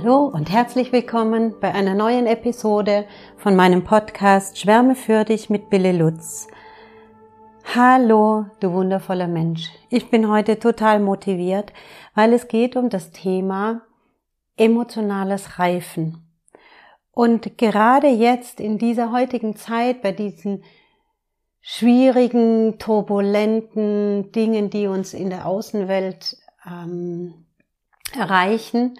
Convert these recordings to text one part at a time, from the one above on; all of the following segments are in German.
Hallo und herzlich willkommen bei einer neuen Episode von meinem Podcast Schwärme für dich mit Bille Lutz. Hallo, du wundervoller Mensch. Ich bin heute total motiviert, weil es geht um das Thema emotionales Reifen. Und gerade jetzt in dieser heutigen Zeit, bei diesen schwierigen, turbulenten Dingen, die uns in der Außenwelt ähm, erreichen,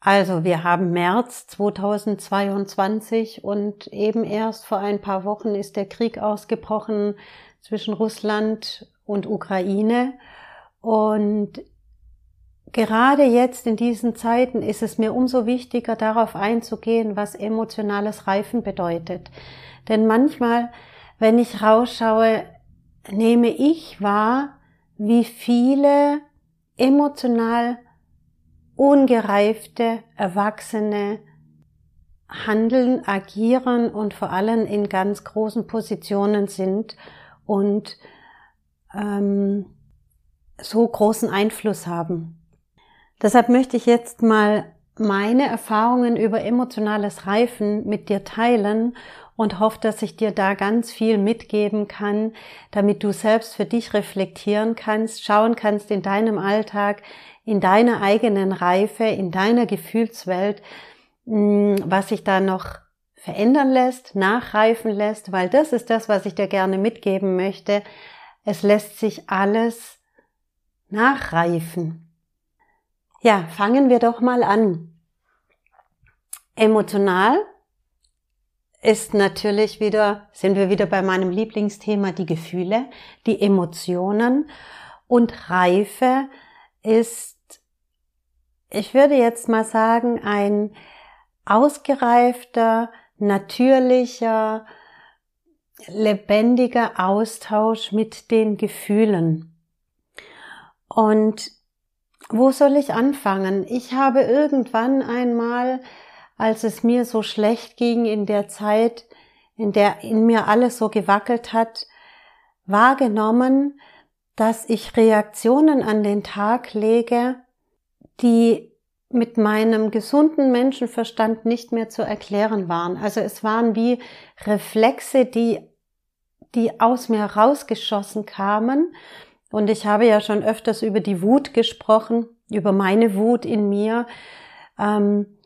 also wir haben März 2022 und eben erst vor ein paar Wochen ist der Krieg ausgebrochen zwischen Russland und Ukraine. Und gerade jetzt in diesen Zeiten ist es mir umso wichtiger, darauf einzugehen, was emotionales Reifen bedeutet. Denn manchmal, wenn ich rausschaue, nehme ich wahr, wie viele emotional ungereifte Erwachsene handeln, agieren und vor allem in ganz großen Positionen sind und ähm, so großen Einfluss haben. Deshalb möchte ich jetzt mal meine Erfahrungen über emotionales Reifen mit dir teilen und hoffe, dass ich dir da ganz viel mitgeben kann, damit du selbst für dich reflektieren kannst, schauen kannst in deinem Alltag, in deiner eigenen Reife, in deiner Gefühlswelt, mm, was sich da noch verändern lässt, nachreifen lässt, weil das ist das, was ich dir gerne mitgeben möchte. Es lässt sich alles nachreifen. Ja, fangen wir doch mal an. Emotional ist natürlich wieder, sind wir wieder bei meinem Lieblingsthema, die Gefühle, die Emotionen und Reife ist ich würde jetzt mal sagen, ein ausgereifter, natürlicher, lebendiger Austausch mit den Gefühlen. Und wo soll ich anfangen? Ich habe irgendwann einmal, als es mir so schlecht ging in der Zeit, in der in mir alles so gewackelt hat, wahrgenommen, dass ich Reaktionen an den Tag lege, die mit meinem gesunden Menschenverstand nicht mehr zu erklären waren. Also es waren wie Reflexe, die, die aus mir rausgeschossen kamen. Und ich habe ja schon öfters über die Wut gesprochen, über meine Wut in mir. Ähm,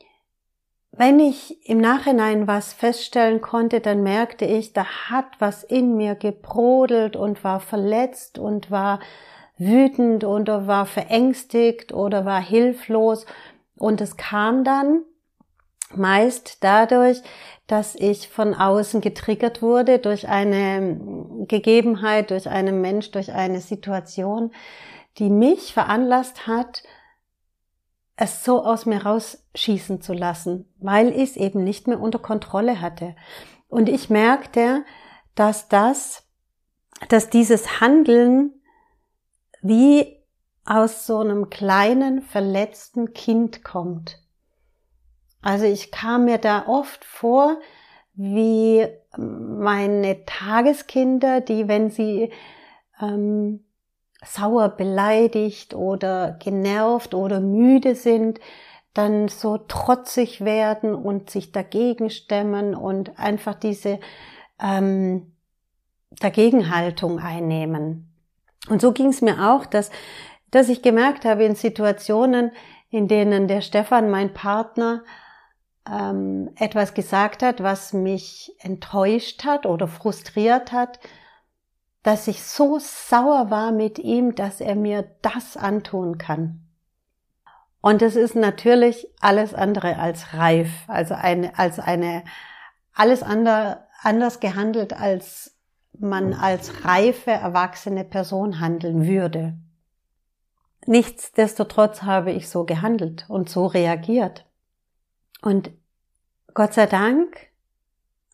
wenn ich im Nachhinein was feststellen konnte, dann merkte ich, da hat was in mir gebrodelt und war verletzt und war wütend oder war verängstigt oder war hilflos. Und es kam dann meist dadurch, dass ich von außen getriggert wurde durch eine Gegebenheit, durch einen Mensch, durch eine Situation, die mich veranlasst hat, es so aus mir rausschießen zu lassen, weil ich es eben nicht mehr unter Kontrolle hatte. Und ich merkte, dass das, dass dieses Handeln wie aus so einem kleinen verletzten Kind kommt. Also ich kam mir da oft vor wie meine Tageskinder, die, wenn sie ähm, sauer beleidigt oder genervt oder müde sind, dann so trotzig werden und sich dagegen stemmen und einfach diese ähm, Dagegenhaltung einnehmen. Und so ging es mir auch, dass, dass ich gemerkt habe in Situationen, in denen der Stefan, mein Partner, ähm, etwas gesagt hat, was mich enttäuscht hat oder frustriert hat, dass ich so sauer war mit ihm, dass er mir das antun kann. Und es ist natürlich alles andere als reif, also eine, als eine, alles andere, anders gehandelt als man als reife, erwachsene Person handeln würde. Nichtsdestotrotz habe ich so gehandelt und so reagiert. Und Gott sei Dank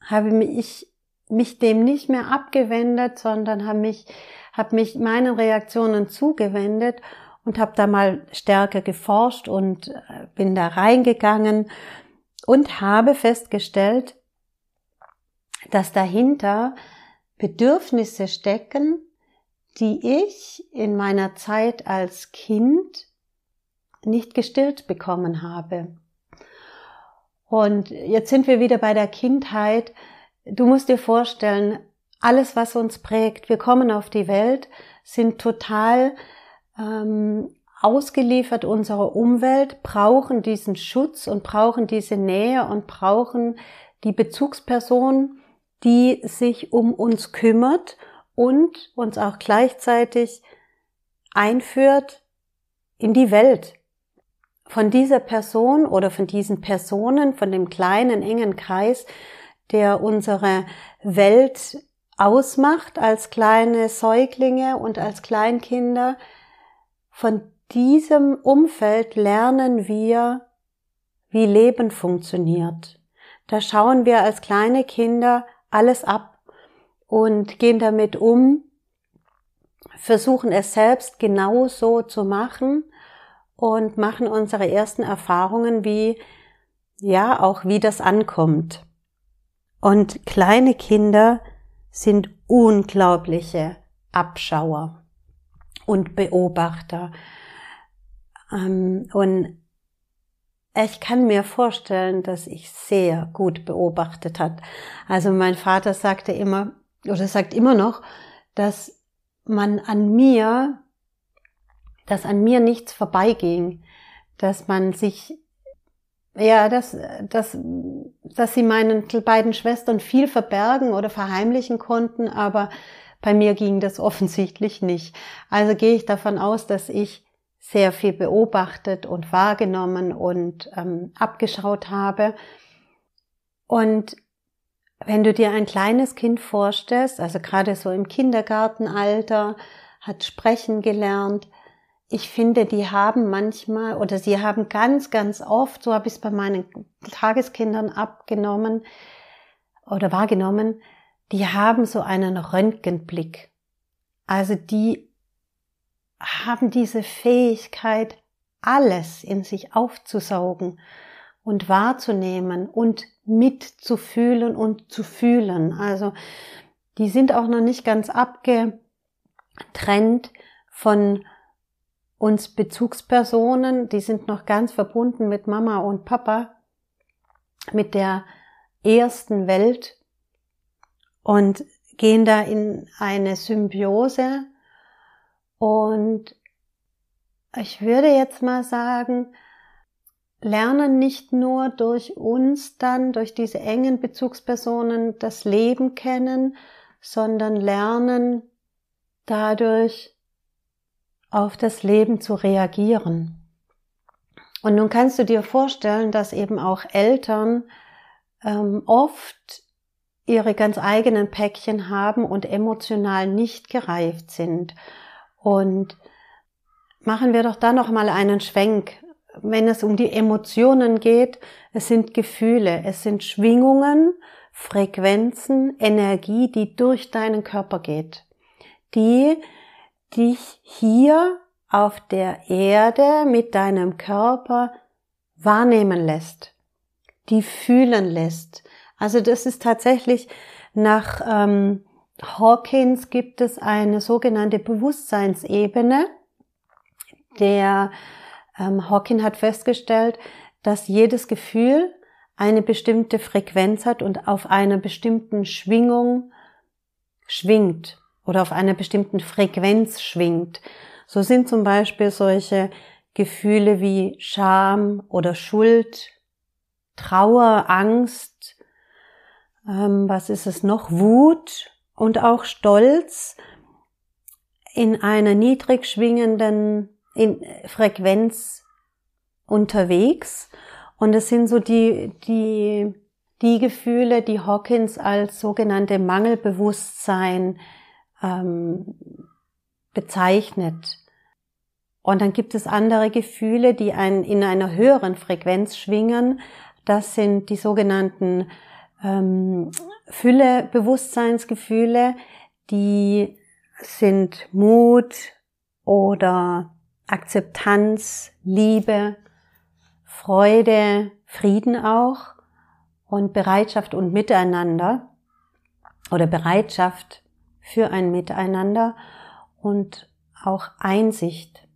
habe ich mich dem nicht mehr abgewendet, sondern habe mich, habe mich meinen Reaktionen zugewendet und habe da mal stärker geforscht und äh, bin da reingegangen und habe festgestellt, dass dahinter Bedürfnisse stecken, die ich in meiner Zeit als Kind nicht gestillt bekommen habe. Und jetzt sind wir wieder bei der Kindheit. Du musst dir vorstellen, alles, was uns prägt, wir kommen auf die Welt, sind total ähm, ausgeliefert unserer Umwelt, brauchen diesen Schutz und brauchen diese Nähe und brauchen die Bezugsperson, die sich um uns kümmert und uns auch gleichzeitig einführt in die Welt. Von dieser Person oder von diesen Personen, von dem kleinen, engen Kreis, der unsere Welt ausmacht als kleine Säuglinge und als Kleinkinder, von diesem Umfeld lernen wir, wie Leben funktioniert. Da schauen wir als kleine Kinder alles ab und gehen damit um, versuchen es selbst genauso zu machen und machen unsere ersten Erfahrungen, wie, ja, auch wie das ankommt. Und kleine Kinder sind unglaubliche Abschauer und Beobachter. Ähm, und ich kann mir vorstellen, dass ich sehr gut beobachtet hat. Also mein Vater sagte immer, oder sagt immer noch, dass man an mir, dass an mir nichts vorbeiging, dass man sich, ja, dass, dass, dass sie meinen beiden Schwestern viel verbergen oder verheimlichen konnten, aber bei mir ging das offensichtlich nicht. Also gehe ich davon aus, dass ich sehr viel beobachtet und wahrgenommen und ähm, abgeschaut habe. Und wenn du dir ein kleines Kind vorstellst, also gerade so im Kindergartenalter, hat sprechen gelernt, ich finde, die haben manchmal oder sie haben ganz, ganz oft, so habe ich es bei meinen Tageskindern abgenommen oder wahrgenommen, die haben so einen Röntgenblick. Also die haben diese Fähigkeit, alles in sich aufzusaugen und wahrzunehmen und mitzufühlen und zu fühlen. Also die sind auch noch nicht ganz abgetrennt von uns Bezugspersonen, die sind noch ganz verbunden mit Mama und Papa, mit der ersten Welt und gehen da in eine Symbiose und ich würde jetzt mal sagen, lernen nicht nur durch uns dann, durch diese engen Bezugspersonen das Leben kennen, sondern lernen dadurch auf das Leben zu reagieren. Und nun kannst du dir vorstellen, dass eben auch Eltern ähm, oft ihre ganz eigenen Päckchen haben und emotional nicht gereift sind. Und machen wir doch da noch mal einen Schwenk. Wenn es um die Emotionen geht, es sind Gefühle, es sind Schwingungen, Frequenzen, Energie, die durch deinen Körper geht, die dich hier auf der Erde mit deinem Körper wahrnehmen lässt, die fühlen lässt. Also das ist tatsächlich nach ähm, Hawkins gibt es eine sogenannte Bewusstseinsebene. Der ähm, Hawkins hat festgestellt, dass jedes Gefühl eine bestimmte Frequenz hat und auf einer bestimmten Schwingung schwingt oder auf einer bestimmten Frequenz schwingt. So sind zum Beispiel solche Gefühle wie Scham oder Schuld, Trauer, Angst, ähm, was ist es noch, Wut und auch Stolz in einer niedrig schwingenden Frequenz unterwegs. Und es sind so die, die, die Gefühle, die Hawkins als sogenannte Mangelbewusstsein ähm, bezeichnet. Und dann gibt es andere Gefühle, die ein, in einer höheren Frequenz schwingen. Das sind die sogenannten ähm, Fülle Bewusstseinsgefühle, die sind Mut oder Akzeptanz, Liebe, Freude, Frieden auch und Bereitschaft und Miteinander oder Bereitschaft für ein Miteinander und auch Einsicht.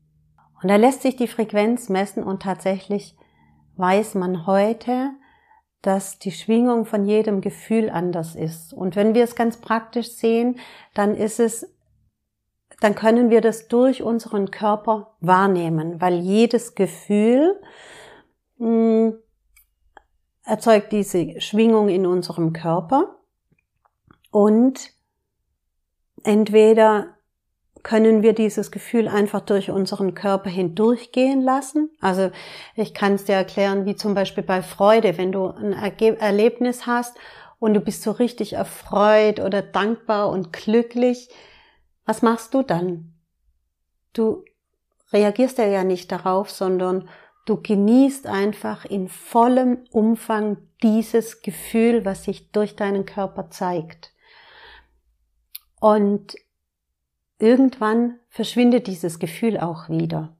Und da lässt sich die Frequenz messen und tatsächlich weiß man heute, dass die Schwingung von jedem Gefühl anders ist. Und wenn wir es ganz praktisch sehen, dann ist es, dann können wir das durch unseren Körper wahrnehmen, weil jedes Gefühl mh, hm, erzeugt diese Schwingung in unserem Körper und entweder können wir dieses Gefühl einfach durch unseren Körper hindurchgehen lassen. Also ich kann es dir erklären, wie zum Beispiel bei Freude, wenn du ein Erlebnis hast und du bist so richtig erfreut oder dankbar und glücklich, was machst du dann? Du reagierst ja nicht darauf, sondern du genießt einfach in vollem Umfang dieses Gefühl, was sich durch deinen Körper zeigt. Und irgendwann verschwindet dieses Gefühl auch wieder.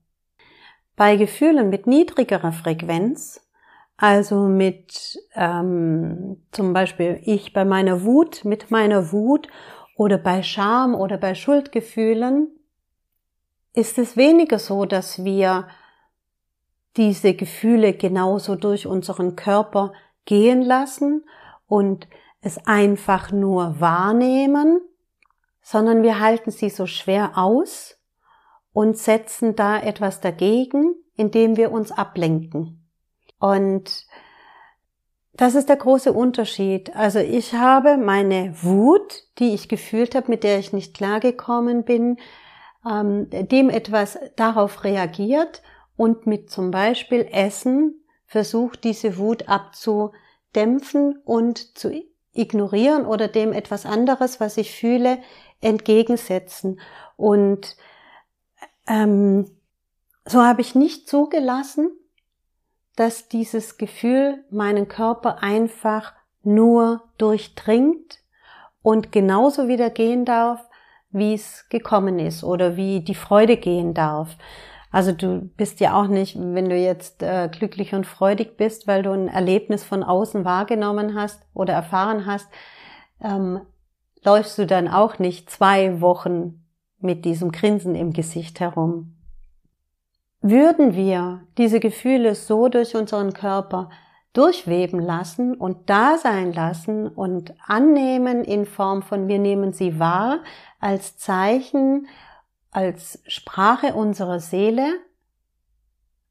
Bei Gefühlen mit niedrigerer Frequenz, also mit ähm, zum Beispiel ich bei meiner Wut, mit meiner Wut oder bei Scham oder bei Schuldgefühlen, ist es weniger so, dass wir diese Gefühle genauso durch unseren Körper gehen lassen und es einfach nur wahrnehmen, sondern wir halten sie so schwer aus und setzen da etwas dagegen, indem wir uns ablenken. Und das ist der große Unterschied. Also ich habe meine Wut, die ich gefühlt habe, mit der ich nicht klargekommen bin, ähm, dem etwas darauf reagiert und mit zum Beispiel Essen versucht, diese Wut abzudämpfen und zu ignorieren oder dem etwas anderes, was ich fühle, entgegensetzen. Und ähm, so habe ich nicht zugelassen, dass dieses Gefühl meinen Körper einfach nur durchdringt und genauso wieder gehen darf, wie es gekommen ist oder wie die Freude gehen darf. Also du bist ja auch nicht, wenn du jetzt äh, glücklich und freudig bist, weil du ein Erlebnis von außen wahrgenommen hast oder erfahren hast, ähm, läufst du dann auch nicht zwei Wochen mit diesem Grinsen im Gesicht herum. Würden wir diese Gefühle so durch unseren Körper durchweben lassen und da sein lassen und annehmen in Form von wir nehmen sie wahr als Zeichen, als Sprache unserer Seele,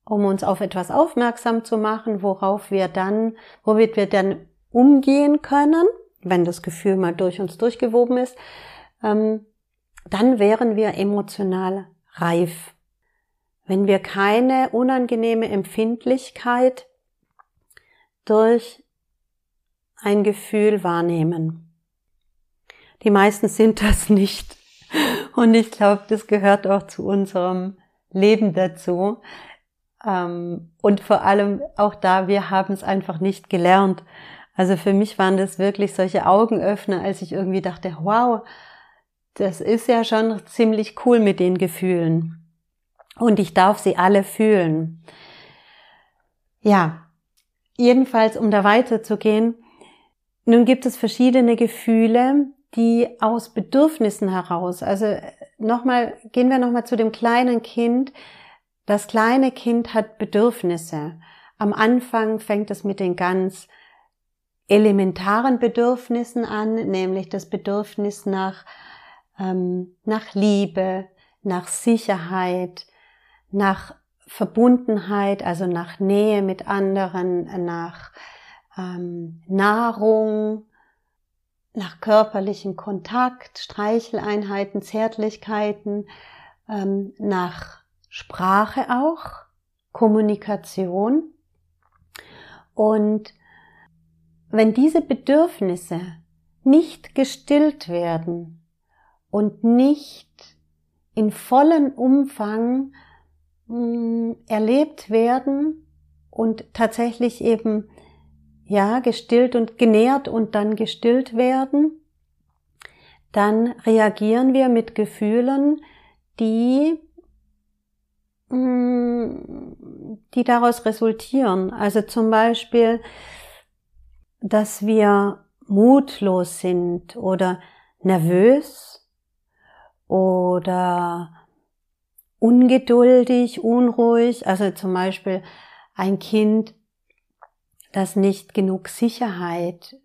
um uns auf etwas aufmerksam zu machen, worauf wir dann, womit wir dann umgehen können, wenn das Gefühl mal durch uns durchgewoben ist, ähm, dann wären wir emotional reif. Wenn wir keine unangenehme Empfindlichkeit durch ein Gefühl wahrnehmen. Die meisten sind das nicht. Und ich glaube, das gehört auch zu unserem Leben dazu. Ähm, und vor allem auch da, wir haben es einfach nicht gelernt. Also für mich waren das wirklich solche Augenöffner, als ich irgendwie dachte, wow, das ist ja schon ziemlich cool mit den Gefühlen. Und ich darf sie alle fühlen. Ja, jedenfalls, um da weiterzugehen, nun gibt es verschiedene Gefühle, die aus Bedürfnissen heraus, also nochmal, gehen wir nochmal zu dem kleinen Kind. Das kleine Kind hat Bedürfnisse. Am Anfang fängt es mit den ganz elementaren Bedürfnissen an, nämlich das Bedürfnis nach, ähm, nach Liebe, nach Sicherheit, nach Verbundenheit, also nach Nähe mit anderen, nach ähm, Nahrung, nach körperlichem Kontakt, Streicheleinheiten, Zärtlichkeiten, ähm, nach Sprache auch, Kommunikation. Und wenn diese Bedürfnisse nicht gestillt werden und nicht in vollem Umfang mh, hm, erlebt werden und tatsächlich eben ja gestillt und genährt und dann gestillt werden, dann reagieren wir mit Gefühlen, die mh, hm, die daraus resultieren. Also zum Beispiel dass wir mutlos sind oder nervös oder ungeduldig, unruhig, also zum Beispiel ein Kind, das nicht genug Sicherheit,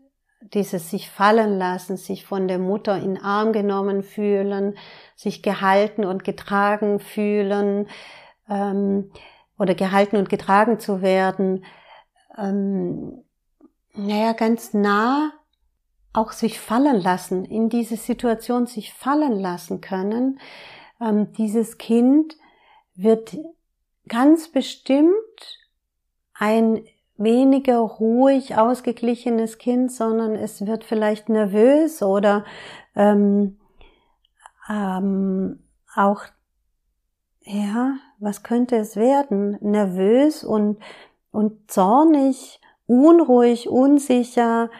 dieses sich fallen lassen, sich von der Mutter in Arm genommen fühlen, sich gehalten und getragen fühlen ähm, oder gehalten und getragen zu werden, ähm, naja, ganz nah auch sich fallen lassen, in diese Situation sich fallen lassen können. Ähm, dieses Kind wird ganz bestimmt ein weniger ruhig ausgeglichenes Kind, sondern es wird vielleicht nervös oder ähm, ähm, auch, ja, was könnte es werden? Nervös und, und zornig, unruhig, unsicher,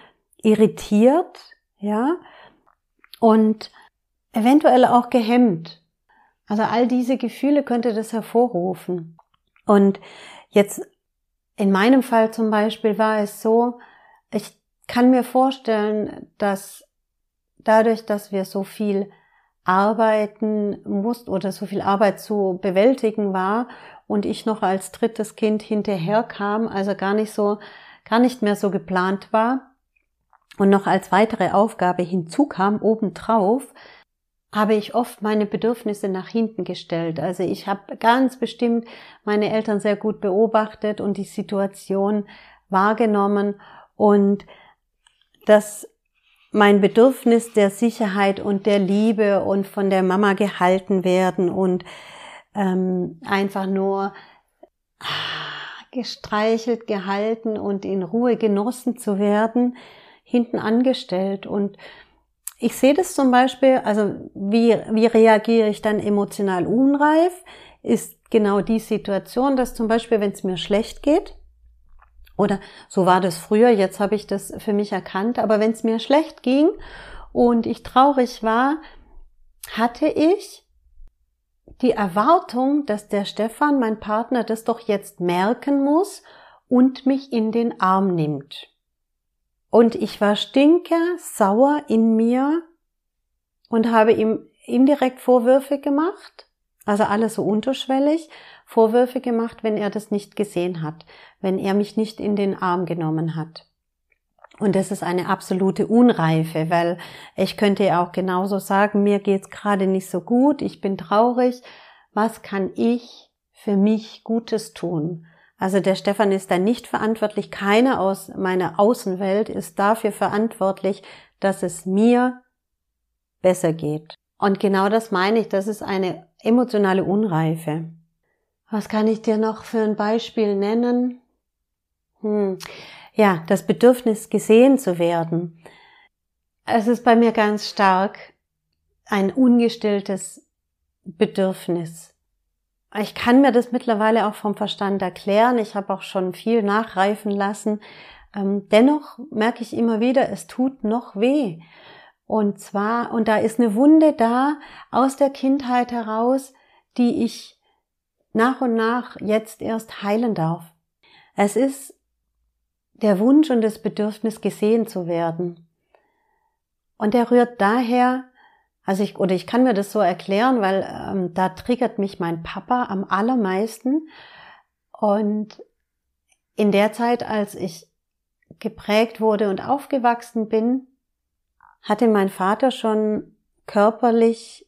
irritiert, ja, und eventuell auch gehemmt. Also all diese Gefühle könnte das hervorrufen. Und jetzt in meinem Fall zum Beispiel war es so, ich kann mir vorstellen, dass dadurch, dass wir so viel arbeiten mussten oder so viel Arbeit zu bewältigen war und ich noch als drittes Kind hinterher kam, also gar nicht so, gar nicht mehr so geplant war und noch als weitere Aufgabe hinzukam obendrauf, habe ich oft meine Bedürfnisse nach hinten gestellt. Also ich habe ganz bestimmt meine Eltern sehr gut beobachtet und die Situation wahrgenommen und das mein Bedürfnis der Sicherheit und der Liebe und von der Mama gehalten werden und ähm, einfach nur gestreichelt, gehalten und in Ruhe genossen zu werden, hinten angestellt. Und ich sehe das zum Beispiel, also wie, wie reagiere ich dann emotional unreif, ist genau die Situation, dass zum Beispiel, wenn es mir schlecht geht, oder so war das früher, jetzt habe ich das für mich erkannt, aber wenn es mir schlecht ging und ich traurig war, hatte ich die Erwartung, dass der Stefan, mein Partner, das doch jetzt merken muss und mich in den Arm nimmt. Und ich war stinke sauer in mir und habe ihm indirekt Vorwürfe gemacht, also alles so unterschwellig, Vorwürfe gemacht, wenn er das nicht gesehen hat, wenn er mich nicht in den Arm genommen hat. Und das ist eine absolute Unreife, weil ich könnte ja auch genauso sagen, mir geht's gerade nicht so gut, ich bin traurig, was kann ich für mich Gutes tun? Also der Stefan ist da nicht verantwortlich, keiner aus meiner Außenwelt ist dafür verantwortlich, dass es mir besser geht. Und genau das meine ich, das ist eine emotionale Unreife. Was kann ich dir noch für ein Beispiel nennen? Hm. Ja, das Bedürfnis gesehen zu werden. Es ist bei mir ganz stark ein ungestilltes Bedürfnis ich kann mir das mittlerweile auch vom Verstand erklären. Ich habe auch schon viel nachreifen lassen. Ähm, dennoch merke ich immer wieder, es tut noch weh. Und zwar, und da ist eine Wunde da aus der Kindheit heraus, die ich nach und nach jetzt erst heilen darf. Es ist der Wunsch und das Bedürfnis, gesehen zu werden. Und der rührt daher, also ich, oder ich kann mir das so erklären, weil ähm, da triggert mich mein Papa am allermeisten. Und in der Zeit, als ich geprägt wurde und aufgewachsen bin, hatte mein Vater schon körperlich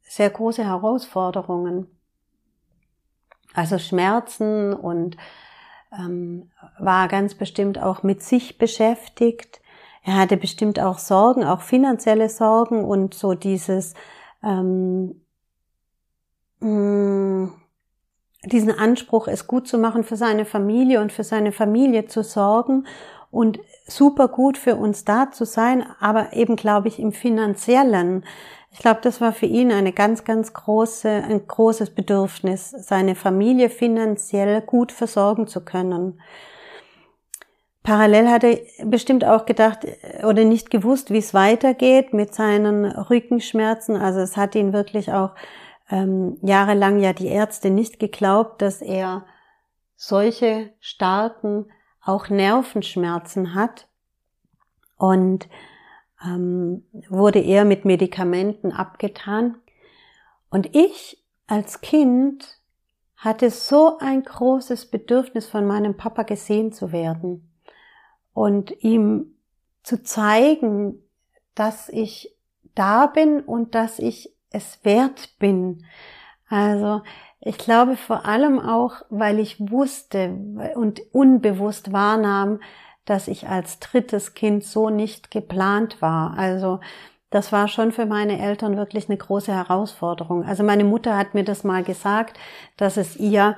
sehr große Herausforderungen. Also Schmerzen und war ganz bestimmt auch mit sich beschäftigt. Er hatte bestimmt auch Sorgen, auch finanzielle Sorgen und so dieses ähm, mm, diesen Anspruch, es gut zu machen für seine Familie und für seine Familie zu sorgen und super gut für uns da zu sein, aber eben glaube ich im finanziellen. Ich glaube, das war für ihn eine ganz, ganz große, ein großes Bedürfnis, seine Familie finanziell gut versorgen zu können. Parallel hat er bestimmt auch gedacht äh, oder nicht gewusst, wie es weitergeht mit seinen Rückenschmerzen. Also es hat ihn wirklich auch ähm, jahrelang ja die Ärzte nicht geglaubt, dass er solche starken auch Nervenschmerzen hat und ähm, wurde eher mit Medikamenten abgetan. Und ich als Kind hatte so ein großes Bedürfnis von meinem Papa gesehen zu werden und ihm zu zeigen, dass ich da bin und dass ich es wert bin. Also ich glaube vor allem auch, weil ich wusste und unbewusst wahrnahm, dass ich als drittes Kind so nicht geplant war. Also das war schon für meine Eltern wirklich eine große Herausforderung. Also meine Mutter hat mir das mal gesagt, dass es ihr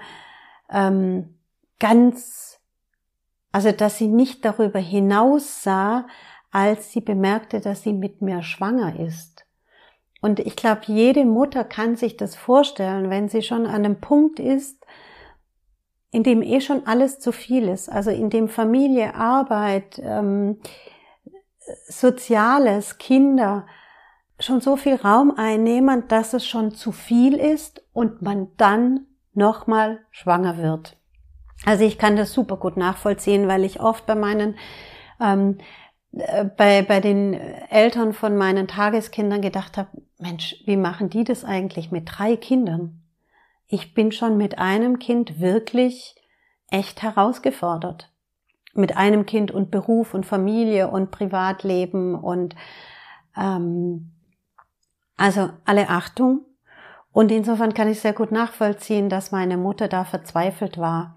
ähm, ganz, also dass sie nicht darüber hinaus sah, als sie bemerkte, dass sie mit mir schwanger ist. Und ich glaube, jede Mutter kann sich das vorstellen, wenn sie schon an einem Punkt ist, in dem eh schon alles zu viel ist, also in dem Familie, Arbeit, ähm, Soziales, Kinder schon so viel Raum einnehmen, dass es schon zu viel ist und man dann nochmal schwanger wird. Also ich kann das super gut nachvollziehen, weil ich oft bei meinen ähm, äh, bei, bei den Eltern von meinen Tageskindern gedacht habe, Mensch, wie machen die das eigentlich mit drei Kindern? Ich bin schon mit einem Kind wirklich echt herausgefordert mit einem Kind und Beruf und Familie und Privatleben und ähm, also alle Achtung. Und insofern kann ich sehr gut nachvollziehen, dass meine Mutter da verzweifelt war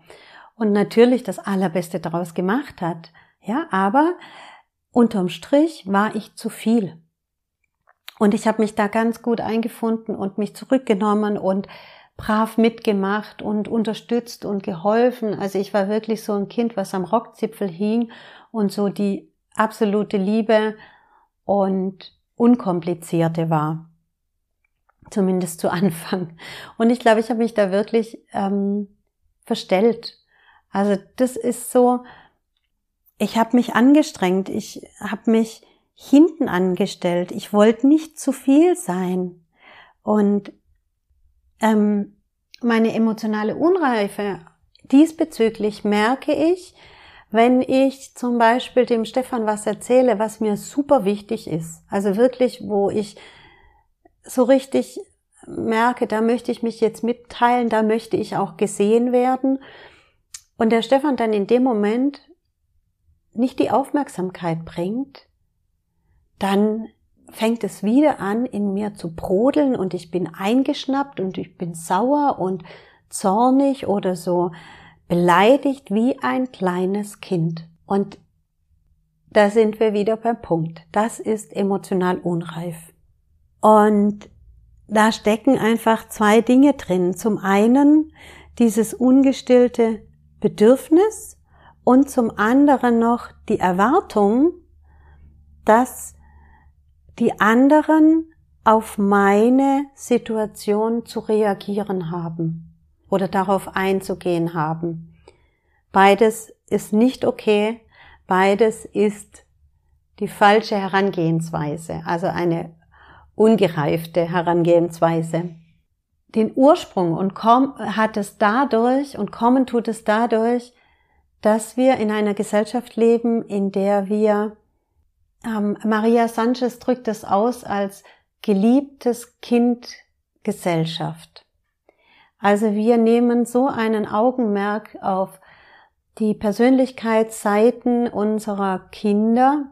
und natürlich das Allerbeste daraus gemacht hat. Ja, aber unterm Strich war ich zu viel. Und ich habe mich da ganz gut eingefunden und mich zurückgenommen und brav mitgemacht und unterstützt und geholfen. Also ich war wirklich so ein Kind, was am Rockzipfel hing und so die absolute Liebe und unkomplizierte war. Zumindest zu Anfang. Und ich glaube, ich habe mich da wirklich ähm, verstellt. Also das ist so, ich habe mich angestrengt, ich habe mich hinten angestellt, ich wollte nicht zu viel sein. Und ähm, meine emotionale Unreife diesbezüglich merke ich, wenn ich zum Beispiel dem Stefan was erzähle, was mir super wichtig ist. Also wirklich, wo ich so richtig merke, da möchte ich mich jetzt mitteilen, da möchte ich auch gesehen werden. Und der Stefan dann in dem Moment nicht die Aufmerksamkeit bringt, dann fängt es wieder an, in mir zu brodeln und ich bin eingeschnappt und ich bin sauer und zornig oder so beleidigt wie ein kleines Kind. Und da sind wir wieder beim Punkt. Das ist emotional unreif. Und da stecken einfach zwei Dinge drin. Zum einen dieses ungestillte Bedürfnis und zum anderen noch die Erwartung, dass die anderen auf meine Situation zu reagieren haben oder darauf einzugehen haben. Beides ist nicht okay, beides ist die falsche Herangehensweise, also eine ungereifte Herangehensweise. Den Ursprung und hat es dadurch und kommen tut es dadurch, dass wir in einer Gesellschaft leben, in der wir ähm, Maria Sanchez drückt es aus als geliebtes Kind Gesellschaft. Also wir nehmen so einen Augenmerk auf die Persönlichkeitsseiten unserer Kinder,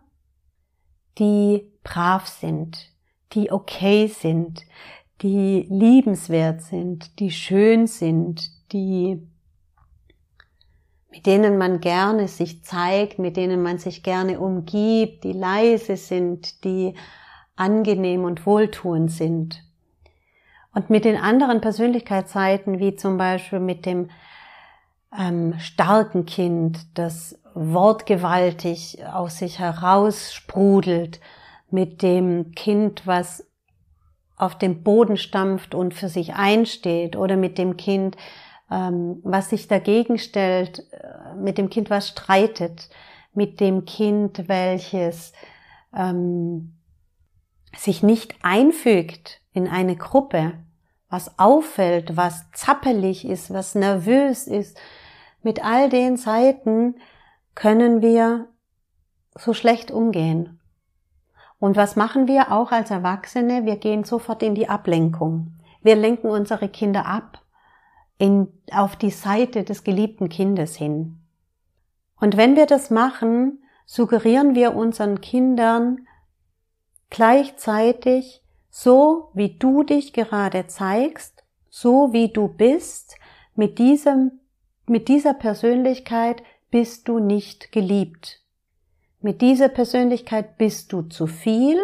die brav sind, die okay sind, die liebenswert sind, die schön sind, die mit denen man gerne sich zeigt, mit denen man sich gerne umgibt, die leise sind, die angenehm und wohltuend sind. Und mit den anderen Persönlichkeitsseiten, wie zum Beispiel mit dem ähm, starken Kind, das wortgewaltig aus sich heraus sprudelt, mit dem Kind, was auf dem Boden stampft und für sich einsteht, oder mit dem Kind, was sich dagegen stellt, äh, mit dem Kind was streitet, mit dem Kind, welches ähm, sich nicht einfügt in eine Gruppe, was auffällt, was zappelig ist, was nervös ist, mit all den Seiten können wir so schlecht umgehen. Und was machen wir auch als Erwachsene? Wir gehen sofort in die Ablenkung. Wir lenken unsere Kinder ab in, auf die Seite des geliebten Kindes hin. Und wenn wir das machen, suggerieren wir unseren Kindern gleichzeitig, so wie du dich gerade zeigst, so wie du bist, mit diesem, mit dieser Persönlichkeit bist du nicht geliebt. Mit dieser Persönlichkeit bist du zu viel,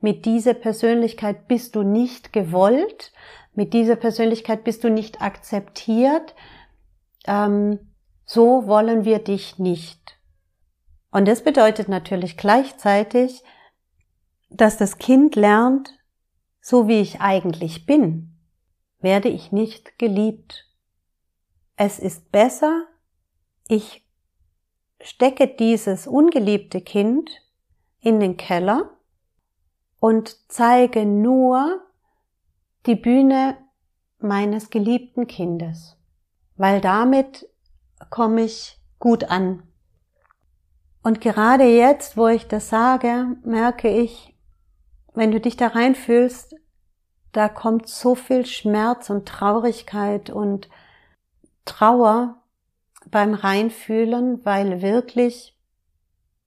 mit dieser Persönlichkeit bist du nicht gewollt, mit dieser Persönlichkeit bist du nicht akzeptiert, ähm, so wollen wir dich nicht. Und das bedeutet natürlich gleichzeitig, dass das Kind lernt, so wie ich eigentlich bin, werde ich nicht geliebt. Es ist besser, ich stecke dieses ungeliebte Kind in den Keller und zeige nur die Bühne meines geliebten Kindes, weil damit komme ich gut an. Und gerade jetzt, wo ich das sage, merke ich, wenn du dich da reinfühlst, da kommt so viel Schmerz und Traurigkeit und Trauer beim Reinfühlen, weil wirklich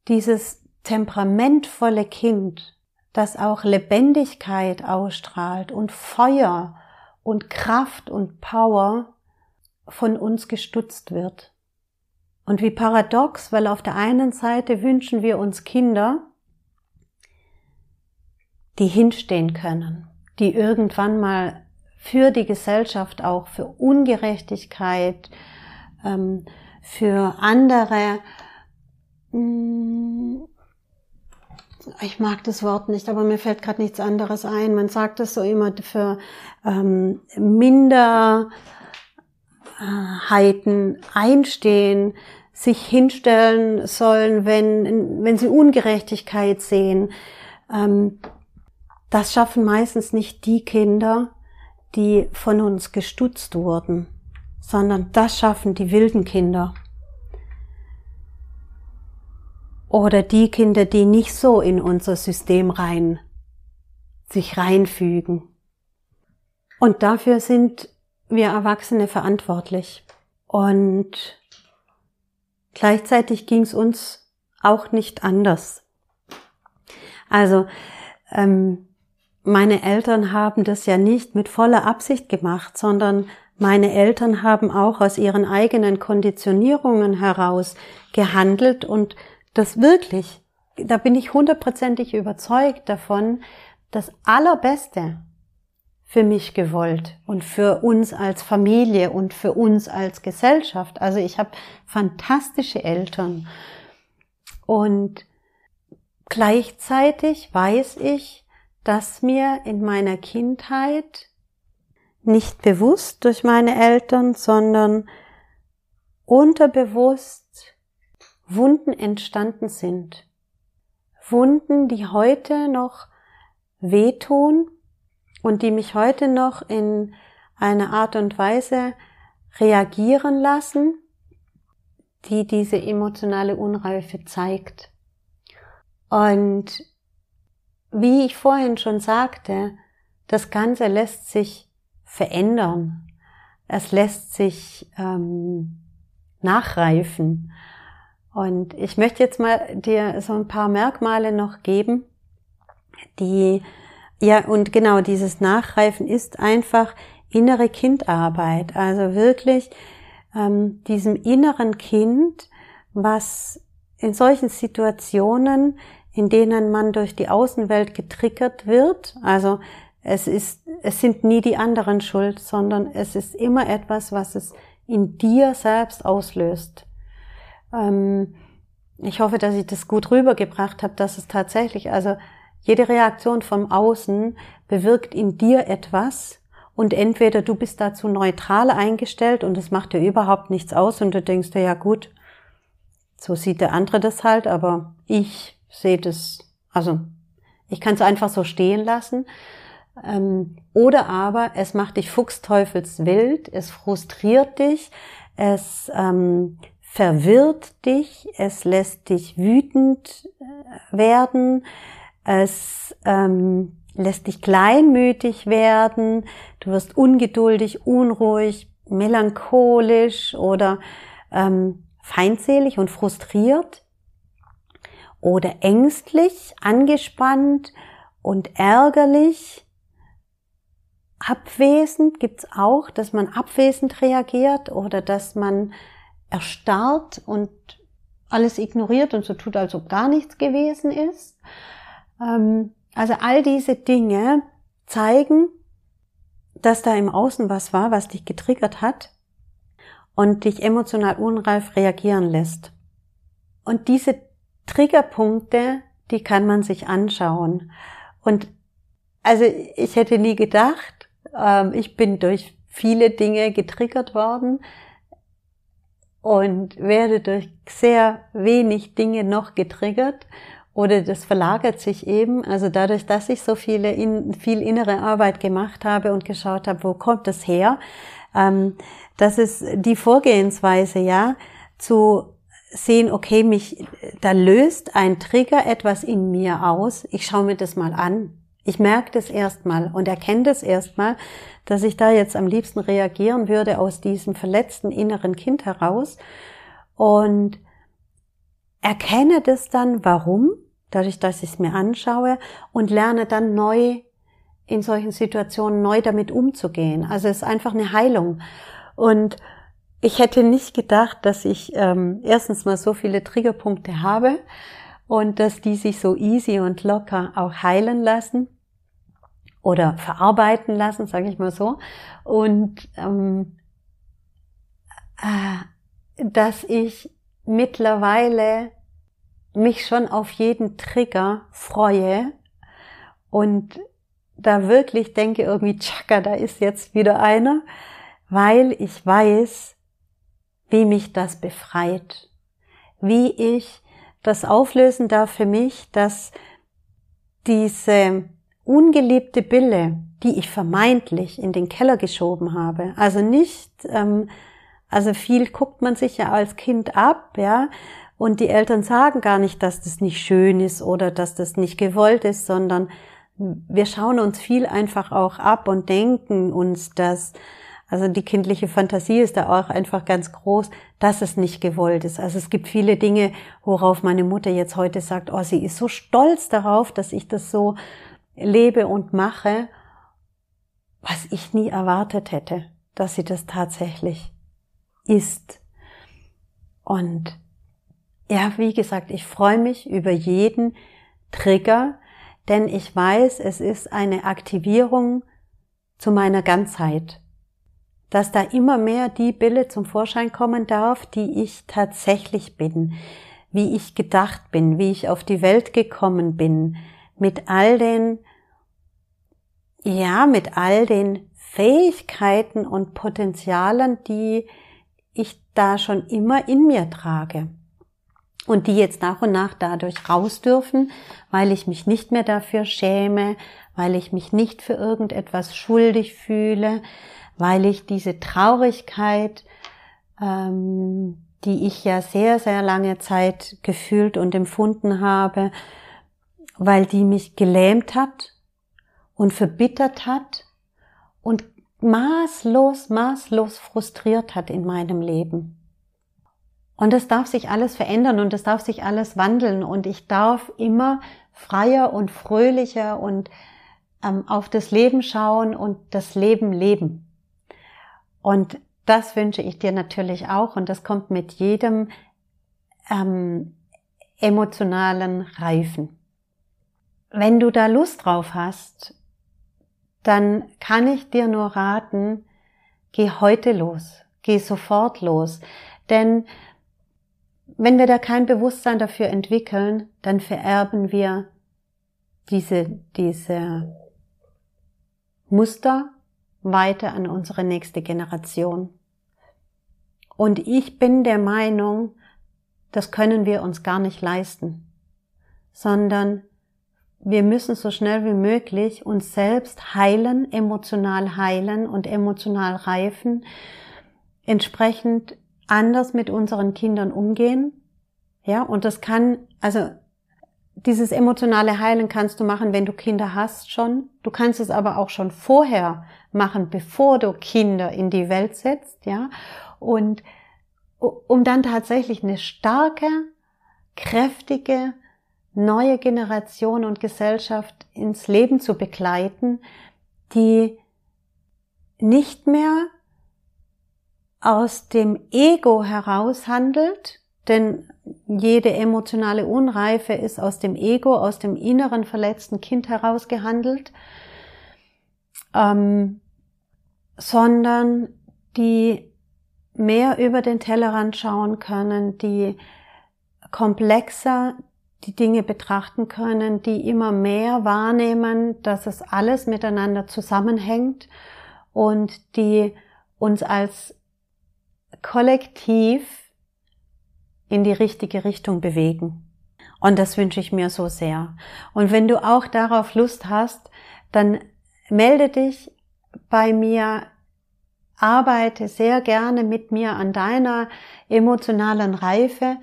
dieses temperamentvolle Kind, das auch Lebendigkeit ausstrahlt und Feuer und Kraft und Power von uns gestutzt wird. Und wie paradox, weil auf der einen Seite wünschen wir uns Kinder, die hinstehen können, die irgendwann mal für die Gesellschaft auch, für Ungerechtigkeit, ähm, für andere, mm, ich mag das Wort nicht, aber mir fällt gerade nichts anderes ein. Man sagt es so immer für ähm, Minderheiten einstehen, sich hinstellen sollen, wenn, wenn sie Ungerechtigkeit sehen. Ähm, das schaffen meistens nicht die Kinder, die von uns gestutzt wurden sondern das schaffen die wilden Kinder. Oder die Kinder, die nicht so in unser System rein, sich reinfügen. Und dafür sind wir Erwachsene verantwortlich. Und gleichzeitig ging es uns auch nicht anders. Also ähm, meine Eltern haben das ja nicht mit voller Absicht gemacht, sondern meine Eltern haben auch aus ihren eigenen Konditionierungen heraus gehandelt und das wirklich, da bin ich hundertprozentig überzeugt davon, das Allerbeste für mich gewollt und für uns als Familie und für uns als Gesellschaft. Also ich habe fantastische Eltern und gleichzeitig weiß ich, dass mir in meiner Kindheit nicht bewusst durch meine Eltern, sondern unterbewusst Wunden entstanden sind. Wunden, die heute noch wehtun und die mich heute noch in einer Art und Weise reagieren lassen, die diese emotionale Unreife zeigt. Und wie ich vorhin schon sagte, das Ganze lässt sich verändern. Es lässt sich ähm, nachreifen. Und ich möchte jetzt mal dir so ein paar Merkmale noch geben, die, ja, und genau dieses Nachreifen ist einfach innere Kindarbeit. Also wirklich ähm, diesem inneren Kind, was in solchen Situationen, in denen man durch die Außenwelt getriggert wird, also es ist, es sind nie die anderen schuld, sondern es ist immer etwas, was es in dir selbst auslöst. Ähm, ich hoffe, dass ich das gut rübergebracht habe, dass es tatsächlich, also jede Reaktion vom Außen bewirkt in dir etwas und entweder du bist dazu neutral eingestellt und es macht dir überhaupt nichts aus und du denkst dir, ja gut, so sieht der andere das halt, aber ich sehe das, also ich kann es einfach so stehen lassen. Ähm, oder aber es macht dich fuchsteufelswild, es frustriert dich, es ähm, verwirrt dich, es lässt dich wütend äh, werden, es ähm, lässt dich kleinmütig werden, du wirst ungeduldig, unruhig, melancholisch oder ähm, feindselig und frustriert oder ängstlich, angespannt und ärgerlich. Abwesend gibt's auch, dass man abwesend reagiert oder dass man erstarrt und alles ignoriert und so tut, als ob gar nichts gewesen ist. Ähm, also all diese Dinge zeigen, dass da im Außen was war, was dich getriggert hat und dich emotional unreif reagieren lässt. Und diese Triggerpunkte, die kann man sich anschauen. Und also ich hätte nie gedacht, ähm, ich bin durch viele Dinge getriggert worden und werde durch sehr wenig Dinge noch getriggert oder das verlagert sich eben. Also dadurch, dass ich so viele in, viel innere Arbeit gemacht habe und geschaut habe, wo kommt das her, ähm, das ist die Vorgehensweise, ja, zu sehen, okay, mich, da löst ein Trigger etwas in mir aus. Ich schaue mir das mal an. Ich merke das erstmal und erkenne das erstmal, dass ich da jetzt am liebsten reagieren würde aus diesem verletzten inneren Kind heraus und erkenne das dann, warum, dadurch, dass ich es mir anschaue und lerne dann neu in solchen Situationen neu damit umzugehen. Also es ist einfach eine Heilung. Und ich hätte nicht gedacht, dass ich ähm, erstens mal so viele Triggerpunkte habe und dass die sich so easy und locker auch heilen lassen oder verarbeiten lassen, sage ich mal so. Und ähm, äh, dass ich mittlerweile mich schon auf jeden Trigger freue und da wirklich denke irgendwie, tschakka, da ist jetzt wieder einer, weil ich weiß, wie mich das befreit, wie ich das auflösen darf für mich, dass diese ungeliebte Bille, die ich vermeintlich in den Keller geschoben habe, also nicht, ähm, also viel guckt man sich ja als Kind ab, ja, und die Eltern sagen gar nicht, dass das nicht schön ist oder dass das nicht gewollt ist, sondern wir schauen uns viel einfach auch ab und denken uns, dass, also die kindliche Fantasie ist da auch einfach ganz groß, dass es nicht gewollt ist. Also es gibt viele Dinge, worauf meine Mutter jetzt heute sagt, oh, sie ist so stolz darauf, dass ich das so lebe und mache, was ich nie erwartet hätte, dass sie das tatsächlich ist. Und ja, wie gesagt, ich freue mich über jeden Trigger, denn ich weiß, es ist eine Aktivierung zu meiner Ganzheit, dass da immer mehr die Bille zum Vorschein kommen darf, die ich tatsächlich bin, wie ich gedacht bin, wie ich auf die Welt gekommen bin, mit all den, ja, mit all den Fähigkeiten und Potenzialen, die ich da schon immer in mir trage. Und die jetzt nach und nach dadurch raus dürfen, weil ich mich nicht mehr dafür schäme, weil ich mich nicht für irgendetwas schuldig fühle, weil ich diese Traurigkeit, ähm, die ich ja sehr, sehr lange Zeit gefühlt und empfunden habe, weil die mich gelähmt hat und verbittert hat und maßlos, maßlos frustriert hat in meinem Leben. Und es darf sich alles verändern und es darf sich alles wandeln und ich darf immer freier und fröhlicher und ähm, auf das Leben schauen und das Leben leben. Und das wünsche ich dir natürlich auch und das kommt mit jedem ähm, emotionalen Reifen. Wenn du da Lust drauf hast, dann kann ich dir nur raten, geh heute los, geh sofort los, denn wenn wir da kein Bewusstsein dafür entwickeln, dann vererben wir diese, diese Muster weiter an unsere nächste Generation. Und ich bin der Meinung, das können wir uns gar nicht leisten, sondern wir müssen so schnell wie möglich uns selbst heilen, emotional heilen und emotional reifen, entsprechend anders mit unseren Kindern umgehen. Ja, und das kann, also dieses emotionale Heilen kannst du machen, wenn du Kinder hast schon. Du kannst es aber auch schon vorher machen, bevor du Kinder in die Welt setzt, ja. Und um dann tatsächlich eine starke, kräftige, neue Generation und Gesellschaft ins Leben zu begleiten, die nicht mehr aus dem Ego heraus handelt, denn jede emotionale Unreife ist aus dem Ego, aus dem inneren verletzten Kind heraus gehandelt, ähm, sondern die mehr über den Tellerrand schauen können, die komplexer die Dinge betrachten können, die immer mehr wahrnehmen, dass es alles miteinander zusammenhängt und die uns als Kollektiv in die richtige Richtung bewegen. Und das wünsche ich mir so sehr. Und wenn du auch darauf Lust hast, dann melde dich bei mir, arbeite sehr gerne mit mir an deiner emotionalen Reife.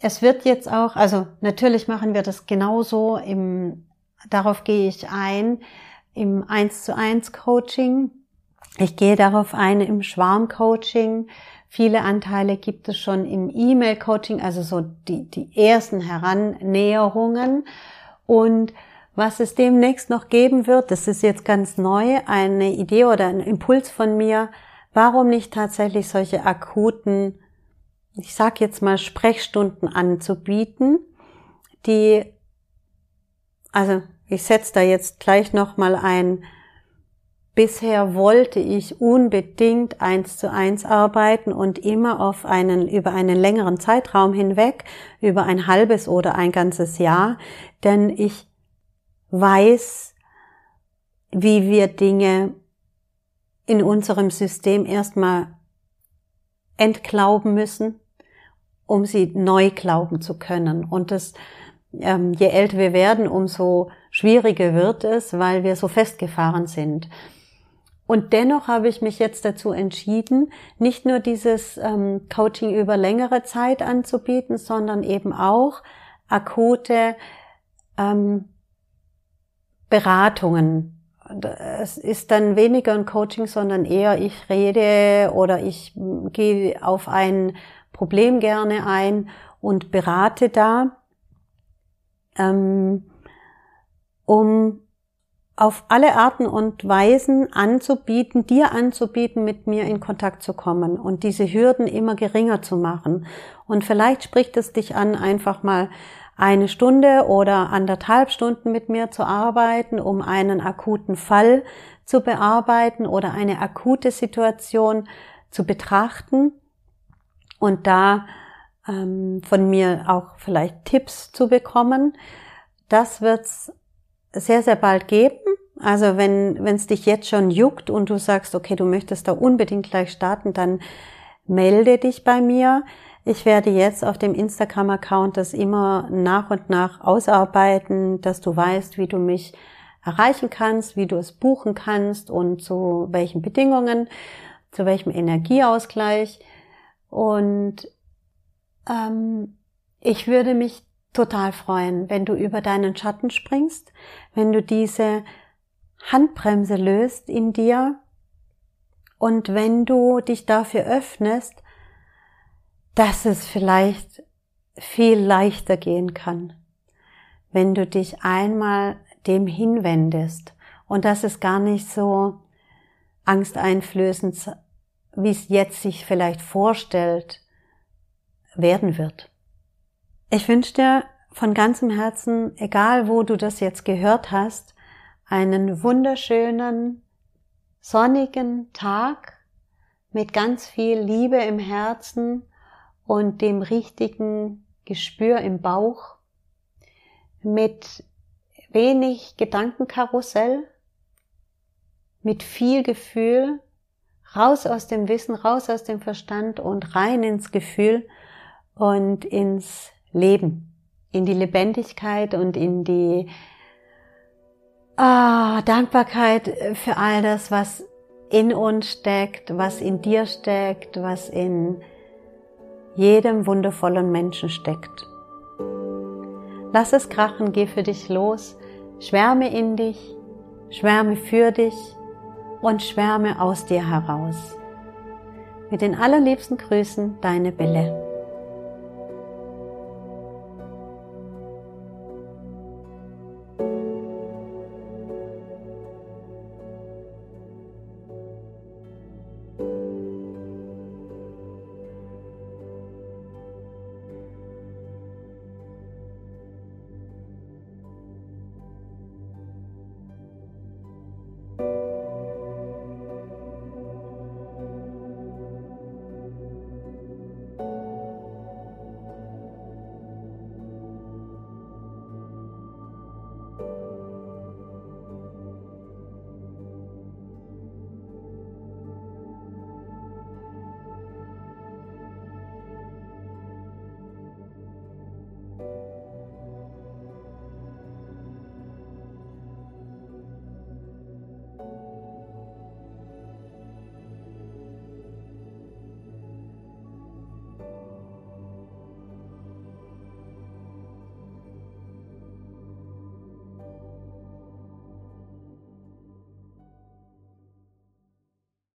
Es wird jetzt auch, also natürlich machen wir das genauso im, darauf gehe ich ein, im 1 zu 1 Coaching. Ich gehe darauf ein im Schwarm-Coaching. Viele Anteile gibt es schon im E-Mail-Coaching, also so die, die ersten Herannäherungen. Und was es demnächst noch geben wird, das ist jetzt ganz neu, eine Idee oder ein Impuls von mir, warum nicht tatsächlich solche akuten, ich sag jetzt mal Sprechstunden anzubieten, die, also ich setze da jetzt gleich nochmal ein. Bisher wollte ich unbedingt eins zu eins arbeiten und immer auf einen, über einen längeren Zeitraum hinweg, über ein halbes oder ein ganzes Jahr, denn ich weiß, wie wir Dinge in unserem System erstmal entglauben müssen, um sie neu glauben zu können. Und das, ähm, je älter wir werden, umso schwieriger wird es, weil wir so festgefahren sind. Und dennoch habe ich mich jetzt dazu entschieden, nicht nur dieses ähm, Coaching über längere Zeit anzubieten, sondern eben auch akute ähm, Beratungen. Es ist dann weniger ein Coaching, sondern eher ich rede oder ich gehe auf ein Problem gerne ein und berate da, ähm, um auf alle Arten und Weisen anzubieten, dir anzubieten, mit mir in Kontakt zu kommen und diese Hürden immer geringer zu machen. Und vielleicht spricht es dich an, einfach mal eine Stunde oder anderthalb Stunden mit mir zu arbeiten, um einen akuten Fall zu bearbeiten oder eine akute Situation zu betrachten und da ähm, von mir auch vielleicht Tipps zu bekommen. Das wird's sehr, sehr bald geben. Also wenn es dich jetzt schon juckt und du sagst, okay, du möchtest da unbedingt gleich starten, dann melde dich bei mir. Ich werde jetzt auf dem Instagram-Account das immer nach und nach ausarbeiten, dass du weißt, wie du mich erreichen kannst, wie du es buchen kannst und zu welchen Bedingungen, zu welchem Energieausgleich. Und ähm, ich würde mich total freuen, wenn du über deinen Schatten springst, wenn du diese Handbremse löst in dir und wenn du dich dafür öffnest, dass es vielleicht viel leichter gehen kann, wenn du dich einmal dem hinwendest. Und dass es gar nicht so angsteinflößend, wie es jetzt sich vielleicht vorstellt, werden wird. Ich wünsche dir von ganzem Herzen, egal wo du das jetzt gehört hast, einen wunderschönen, sonnigen Tag mit ganz viel Liebe im Herzen und dem richtigen Gespür im Bauch, mit wenig Gedankenkarussell, mit viel Gefühl, raus aus dem Wissen, raus aus dem Verstand und rein ins Gefühl und ins Leben, in die Lebendigkeit und in die ah, Dankbarkeit für all das, was in uns steckt, was in dir steckt, was in jedem wundervollen Menschen steckt. Lass es krachen, geh für dich los, schwärme in dich, schwärme für dich und schwärme aus dir heraus. Mit den allerliebsten Grüßen, deine Bille.